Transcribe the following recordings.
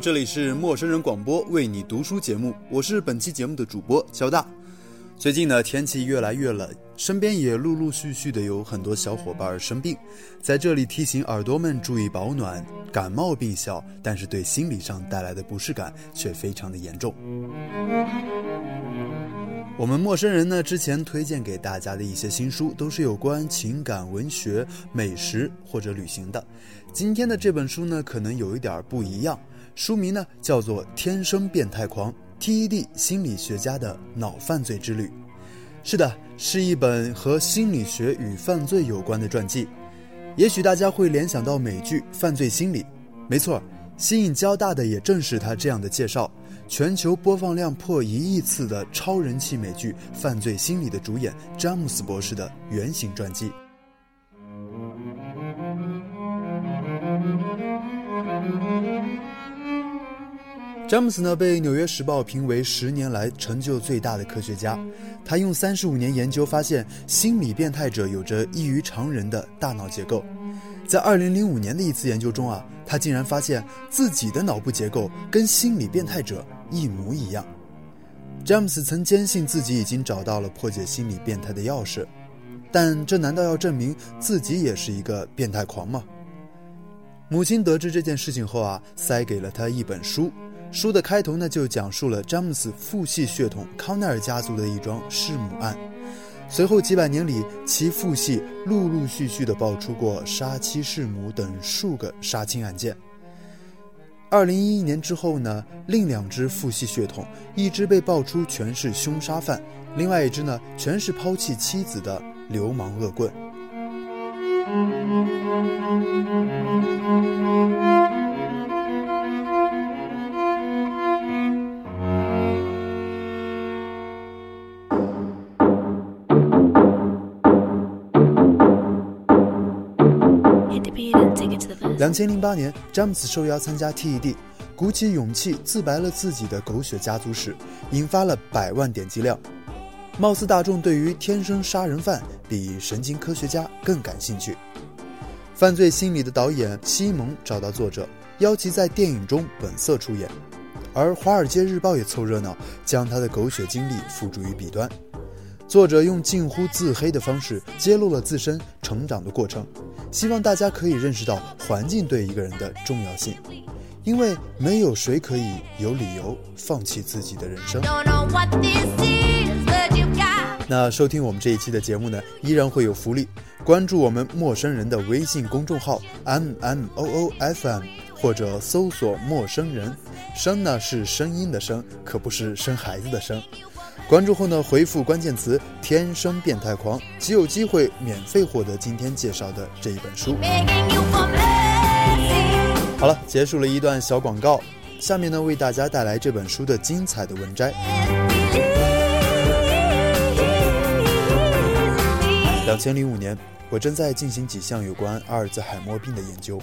这里是陌生人广播为你读书节目，我是本期节目的主播肖大。最近呢，天气越来越冷，身边也陆陆续续的有很多小伙伴生病，在这里提醒耳朵们注意保暖。感冒病小，但是对心理上带来的不适感却非常的严重。我们陌生人呢，之前推荐给大家的一些新书，都是有关情感、文学、美食或者旅行的。今天的这本书呢，可能有一点不一样。书名呢，叫做《天生变态狂：TED 心理学家的脑犯罪之旅》。是的，是一本和心理学与犯罪有关的传记。也许大家会联想到美剧《犯罪心理》，没错，吸引较大的也正是他这样的介绍。全球播放量破一亿次的超人气美剧《犯罪心理》的主演詹姆斯博士的原型传记。詹姆斯呢，被《纽约时报》评为十年来成就最大的科学家。他用三十五年研究发现，心理变态者有着异于常人的大脑结构。在二零零五年的一次研究中啊，他竟然发现自己的脑部结构跟心理变态者。一模一样。詹姆斯曾坚信自己已经找到了破解心理变态的钥匙，但这难道要证明自己也是一个变态狂吗？母亲得知这件事情后啊，塞给了他一本书，书的开头呢就讲述了詹姆斯父系血统康奈尔家族的一桩弑母案。随后几百年里，其父系陆陆续续地爆出过杀妻弑母等数个杀亲案件。二零一一年之后呢，另两只父系血统，一只被爆出全是凶杀犯，另外一只呢，全是抛弃妻子的流氓恶棍。两千零八年，詹姆斯受邀参加 TED，鼓起勇气自白了自己的狗血家族史，引发了百万点击量。貌似大众对于天生杀人犯比神经科学家更感兴趣。犯罪心理的导演西蒙找到作者，邀其在电影中本色出演，而《华尔街日报》也凑热闹，将他的狗血经历付诸于笔端。作者用近乎自黑的方式揭露了自身成长的过程，希望大家可以认识到环境对一个人的重要性，因为没有谁可以有理由放弃自己的人生。那收听我们这一期的节目呢，依然会有福利，关注我们陌生人的微信公众号 m m o o f m，或者搜索陌生人，声呢是声音的声，可不是生孩子的生。关注后呢，回复关键词“天生变态狂”，即有机会免费获得今天介绍的这一本书。好了，结束了一段小广告，下面呢为大家带来这本书的精彩的文摘。两千零五年，我正在进行几项有关阿尔兹海默病的研究。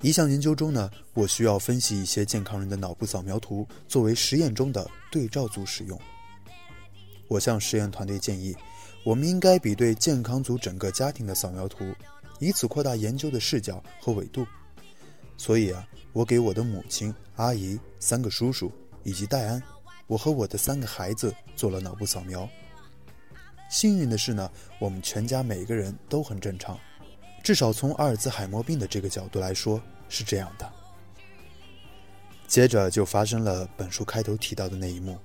一项研究中呢，我需要分析一些健康人的脑部扫描图，作为实验中的对照组使用。我向实验团队建议，我们应该比对健康组整个家庭的扫描图，以此扩大研究的视角和纬度。所以啊，我给我的母亲、阿姨、三个叔叔以及戴安，我和我的三个孩子做了脑部扫描。幸运的是呢，我们全家每个人都很正常，至少从阿尔兹海默病的这个角度来说是这样的。接着就发生了本书开头提到的那一幕。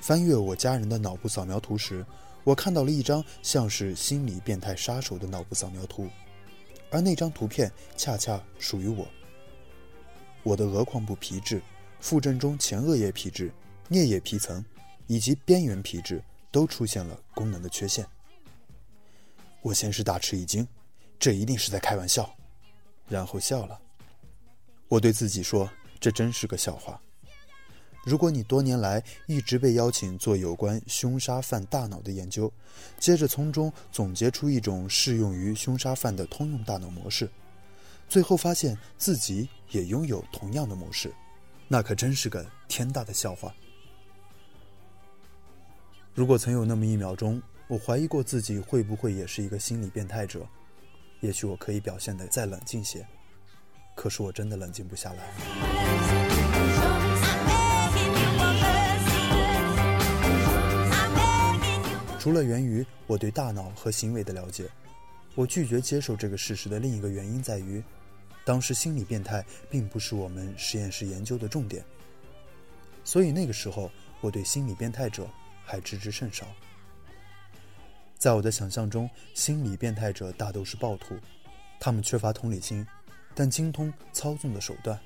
翻阅我家人的脑部扫描图时，我看到了一张像是心理变态杀手的脑部扫描图，而那张图片恰恰属于我。我的额眶部皮质、腹正中前额叶皮质、颞叶皮层以及边缘皮质都出现了功能的缺陷。我先是大吃一惊，这一定是在开玩笑，然后笑了。我对自己说：“这真是个笑话。”如果你多年来一直被邀请做有关凶杀犯大脑的研究，接着从中总结出一种适用于凶杀犯的通用大脑模式，最后发现自己也拥有同样的模式，那可真是个天大的笑话。如果曾有那么一秒钟，我怀疑过自己会不会也是一个心理变态者，也许我可以表现得再冷静些，可是我真的冷静不下来。除了源于我对大脑和行为的了解，我拒绝接受这个事实的另一个原因在于，当时心理变态并不是我们实验室研究的重点，所以那个时候我对心理变态者还知之甚少。在我的想象中，心理变态者大都是暴徒，他们缺乏同理心，但精通操纵的手段。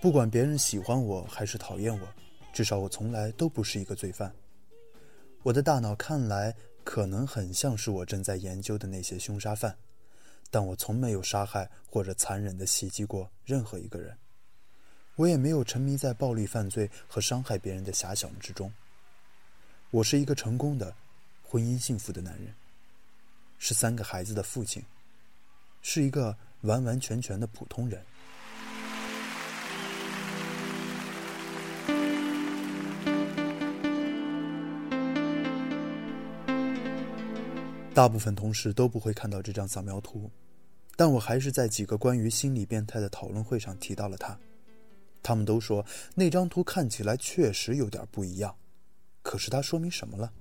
不管别人喜欢我还是讨厌我，至少我从来都不是一个罪犯。我的大脑看来可能很像是我正在研究的那些凶杀犯，但我从没有杀害或者残忍的袭击过任何一个人，我也没有沉迷在暴力犯罪和伤害别人的遐想之中。我是一个成功的、婚姻幸福的男人，是三个孩子的父亲，是一个完完全全的普通人。大部分同事都不会看到这张扫描图，但我还是在几个关于心理变态的讨论会上提到了它。他们都说那张图看起来确实有点不一样，可是它说明什么了？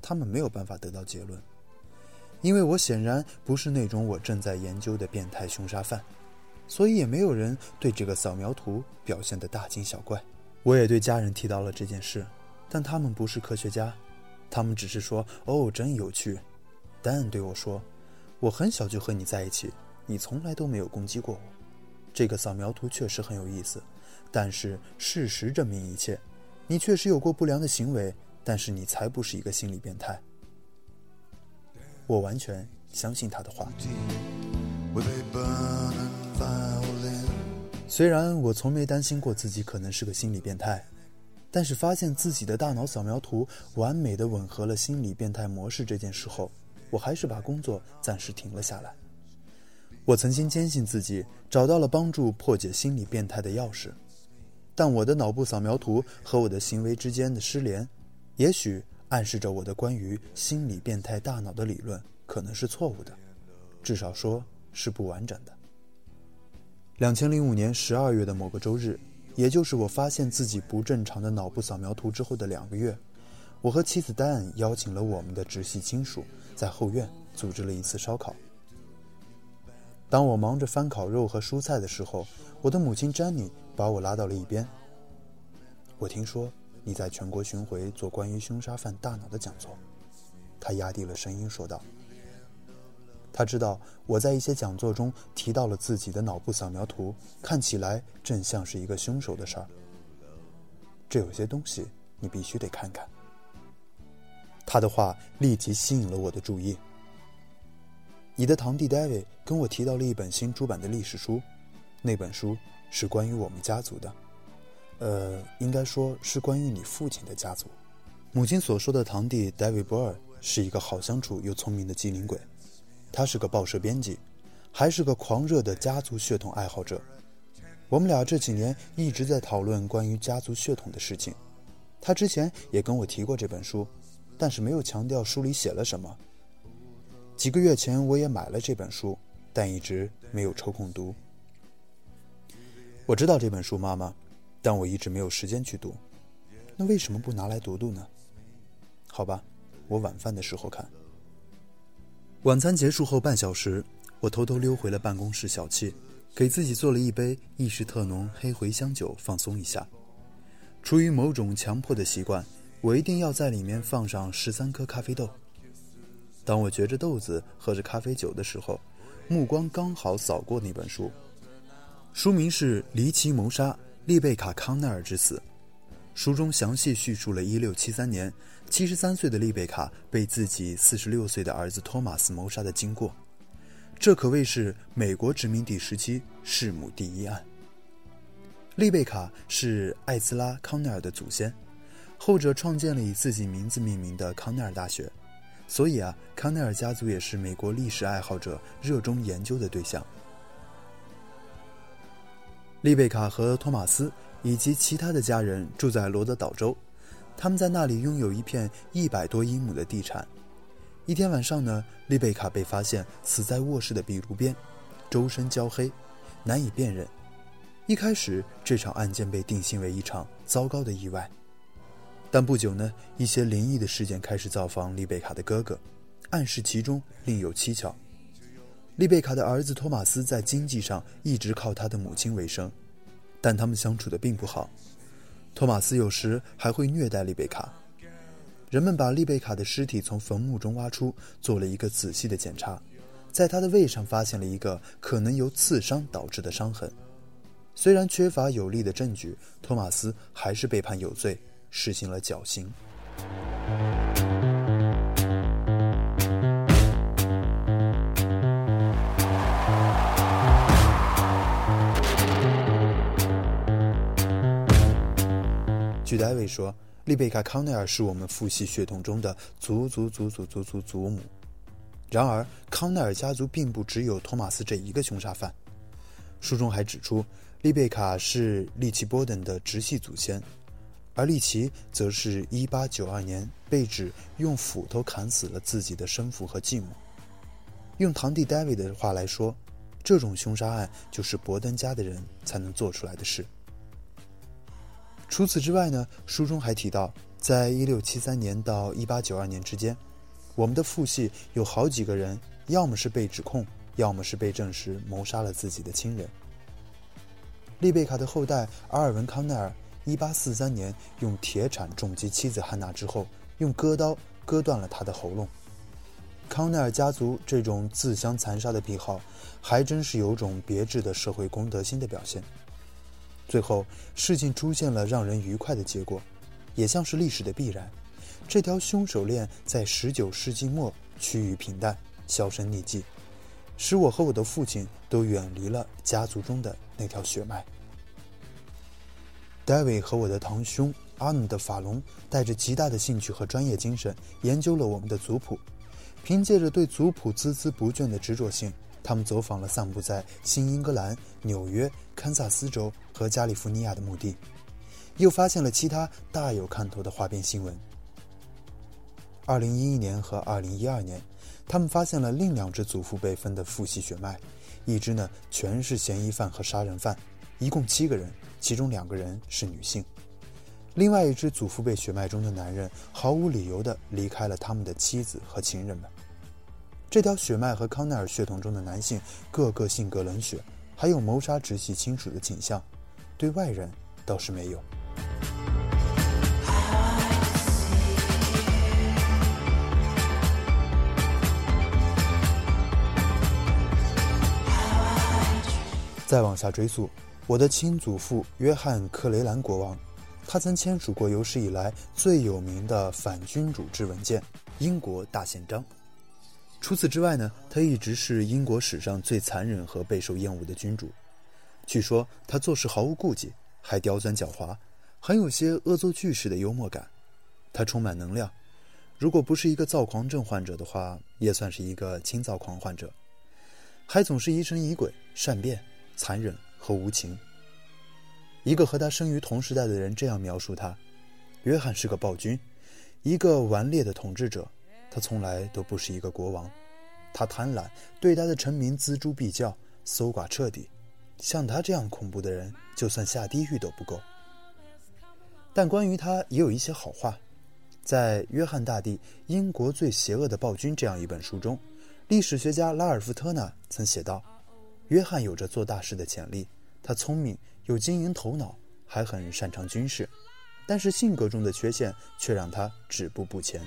他们没有办法得到结论，因为我显然不是那种我正在研究的变态凶杀犯，所以也没有人对这个扫描图表现得大惊小怪。我也对家人提到了这件事，但他们不是科学家，他们只是说：“哦，真有趣。”丹对我说：“我很小就和你在一起，你从来都没有攻击过我。这个扫描图确实很有意思，但是事实证明一切。你确实有过不良的行为，但是你才不是一个心理变态。”我完全相信他的话。虽然我从没担心过自己可能是个心理变态，但是发现自己的大脑扫描图完美的吻合了心理变态模式这件事后。我还是把工作暂时停了下来。我曾经坚信自己找到了帮助破解心理变态的钥匙，但我的脑部扫描图和我的行为之间的失联，也许暗示着我的关于心理变态大脑的理论可能是错误的，至少说是不完整的。两千零五年十二月的某个周日，也就是我发现自己不正常的脑部扫描图之后的两个月，我和妻子丹邀请了我们的直系亲属。在后院组织了一次烧烤。当我忙着翻烤肉和蔬菜的时候，我的母亲詹妮把我拉到了一边。我听说你在全国巡回做关于凶杀犯大脑的讲座，她压低了声音说道。他知道我在一些讲座中提到了自己的脑部扫描图，看起来正像是一个凶手的事儿。这有些东西你必须得看看。他的话立即吸引了我的注意。你的堂弟 David 跟我提到了一本新出版的历史书，那本书是关于我们家族的，呃，应该说是关于你父亲的家族。母亲所说的堂弟 David 博尔是一个好相处又聪明的机灵鬼，他是个报社编辑，还是个狂热的家族血统爱好者。我们俩这几年一直在讨论关于家族血统的事情。他之前也跟我提过这本书。但是没有强调书里写了什么。几个月前我也买了这本书，但一直没有抽空读。我知道这本书，妈妈，但我一直没有时间去读。那为什么不拿来读读呢？好吧，我晚饭的时候看。晚餐结束后半小时，我偷偷溜回了办公室小憩，给自己做了一杯意式特浓黑茴香酒，放松一下。出于某种强迫的习惯。我一定要在里面放上十三颗咖啡豆。当我嚼着豆子喝着咖啡酒的时候，目光刚好扫过那本书，书名是《离奇谋杀：丽贝卡·康奈尔之死》。书中详细叙述了1673年73岁的丽贝卡被自己46岁的儿子托马斯谋杀的经过。这可谓是美国殖民地时期弑母第一案。丽贝卡是艾兹拉·康奈尔的祖先。后者创建了以自己名字命名的康奈尔大学，所以啊，康奈尔家族也是美国历史爱好者热衷研究的对象。丽贝卡和托马斯以及其他的家人住在罗德岛州，他们在那里拥有一片一百多英亩的地产。一天晚上呢，丽贝卡被发现死在卧室的壁炉边，周身焦黑，难以辨认。一开始，这场案件被定性为一场糟糕的意外，但不久呢，一些灵异的事件开始造访丽贝卡的哥哥，暗示其中另有蹊跷。丽贝卡的儿子托马斯在经济上一直靠他的母亲为生，但他们相处的并不好。托马斯有时还会虐待丽贝卡。人们把丽贝卡的尸体从坟墓中挖出，做了一个仔细的检查，在她的胃上发现了一个可能由刺伤导致的伤痕。虽然缺乏有力的证据，托马斯还是被判有罪，实行了绞刑。据戴维说，丽贝卡·康奈尔是我们父系血统中的祖祖祖祖祖祖祖母。然而，康奈尔家族并不只有托马斯这一个凶杀犯。书中还指出。丽贝卡是利奇波登的直系祖先，而利奇则是一八九二年被指用斧头砍死了自己的生父和继母。用堂弟戴维的话来说，这种凶杀案就是伯登家的人才能做出来的事。除此之外呢，书中还提到，在一六七三年到一八九二年之间，我们的父系有好几个人，要么是被指控，要么是被证实谋杀了自己的亲人。丽贝卡的后代阿尔文·康奈尔，1843年用铁铲重击妻子汉娜之后，用割刀割断了她的喉咙。康奈尔家族这种自相残杀的癖好，还真是有种别致的社会公德心的表现。最后，事情出现了让人愉快的结果，也像是历史的必然。这条凶手链在19世纪末趋于平淡，销声匿迹，使我和我的父亲都远离了家族中的那条血脉。戴维和我的堂兄阿努的法隆带着极大的兴趣和专业精神研究了我们的族谱。凭借着对族谱孜孜不倦的执着性，他们走访了散布在新英格兰、纽约、堪萨斯州和加利福尼亚的墓地，又发现了其他大有看头的花边新闻。二零一一年和二零一二年，他们发现了另两只祖父辈分的父系血脉，一只呢全是嫌疑犯和杀人犯，一共七个人。其中两个人是女性，另外一只祖父辈血脉中的男人毫无理由地离开了他们的妻子和情人们。这条血脉和康奈尔血统中的男性个个性格冷血，还有谋杀直系亲属的倾向，对外人倒是没有。再往下追溯。我的亲祖父约翰·克雷兰国王，他曾签署过有史以来最有名的反君主制文件《英国大宪章》。除此之外呢，他一直是英国史上最残忍和备受厌恶的君主。据说他做事毫无顾忌，还刁钻狡猾，很有些恶作剧式的幽默感。他充满能量，如果不是一个躁狂症患者的话，也算是一个轻躁狂患者。还总是疑神疑鬼、善变、残忍。和无情。一个和他生于同时代的人这样描述他：约翰是个暴君，一个顽劣的统治者。他从来都不是一个国王。他贪婪，对他的臣民锱铢必较，搜刮彻底。像他这样恐怖的人，就算下地狱都不够。但关于他也有一些好话。在《约翰大帝：英国最邪恶的暴君》这样一本书中，历史学家拉尔夫特纳曾写道。约翰有着做大事的潜力，他聪明，有经营头脑，还很擅长军事，但是性格中的缺陷却让他止步不前。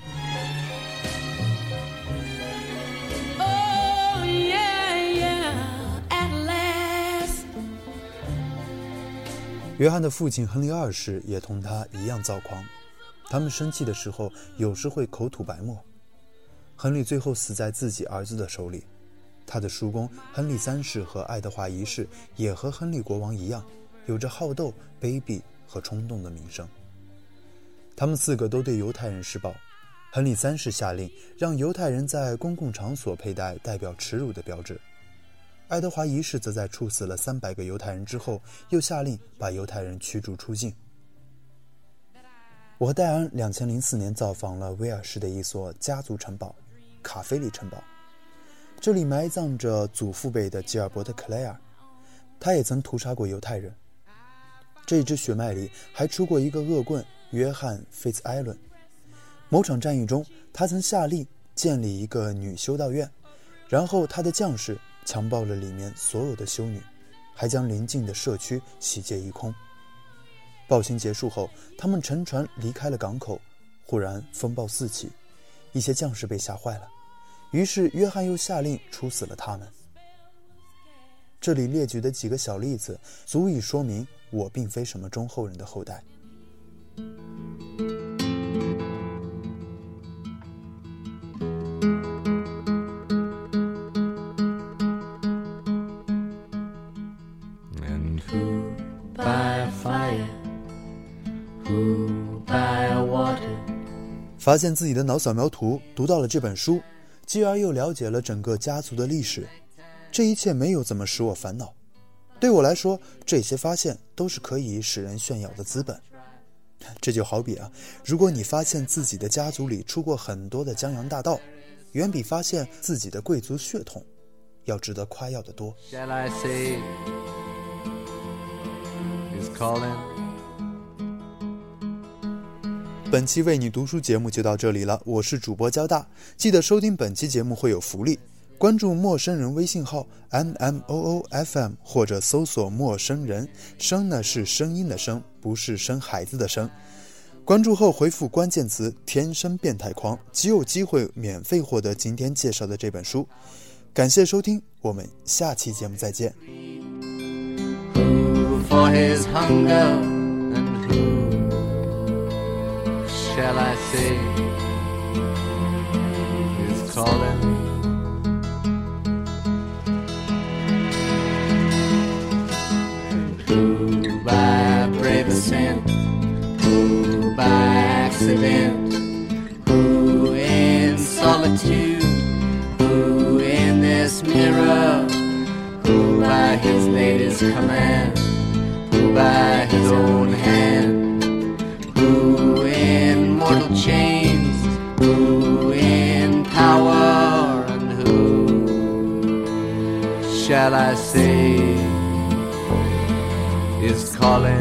约翰的父亲亨利二世也同他一样躁狂，他们生气的时候有时会口吐白沫。亨利最后死在自己儿子的手里。他的叔公亨利三世和爱德华一世也和亨利国王一样，有着好斗、卑鄙和冲动的名声。他们四个都对犹太人施暴。亨利三世下令让犹太人在公共场所佩戴代表耻辱的标志。爱德华一世则在处死了三百个犹太人之后，又下令把犹太人驱逐出境。我和戴安两千零四年造访了威尔士的一所家族城堡——卡菲里城堡。这里埋葬着祖父辈的吉尔伯特·克莱尔，他也曾屠杀过犹太人，这一支血脉里还出过一个恶棍约翰·费兹艾伦。某场战役中，他曾下令建立一个女修道院，然后他的将士强暴了里面所有的修女，还将邻近的社区洗劫一空。暴行结束后，他们乘船离开了港口。忽然风暴四起，一些将士被吓坏了，于是约翰又下令处死了他们。这里列举的几个小例子，足以说明我并非什么忠厚人的后代。发现自己的脑扫描图，读到了这本书，继而又了解了整个家族的历史。这一切没有怎么使我烦恼。对我来说，这些发现都是可以使人炫耀的资本。这就好比啊，如果你发现自己的家族里出过很多的江洋大盗，远比发现自己的贵族血统要值得夸耀的多。本期为你读书节目就到这里了，我是主播交大，记得收听本期节目会有福利，关注陌生人微信号 m m o o f m 或者搜索陌生人，声呢是声音的声，不是生孩子的生。关注后回复关键词“天生变态狂”，即有机会免费获得今天介绍的这本书。感谢收听，我们下期节目再见。Shall I say is calling? Who by brave ascent, who by accident, who in solitude, who in this mirror, who by his latest command, who by his own hand shall I say is calling?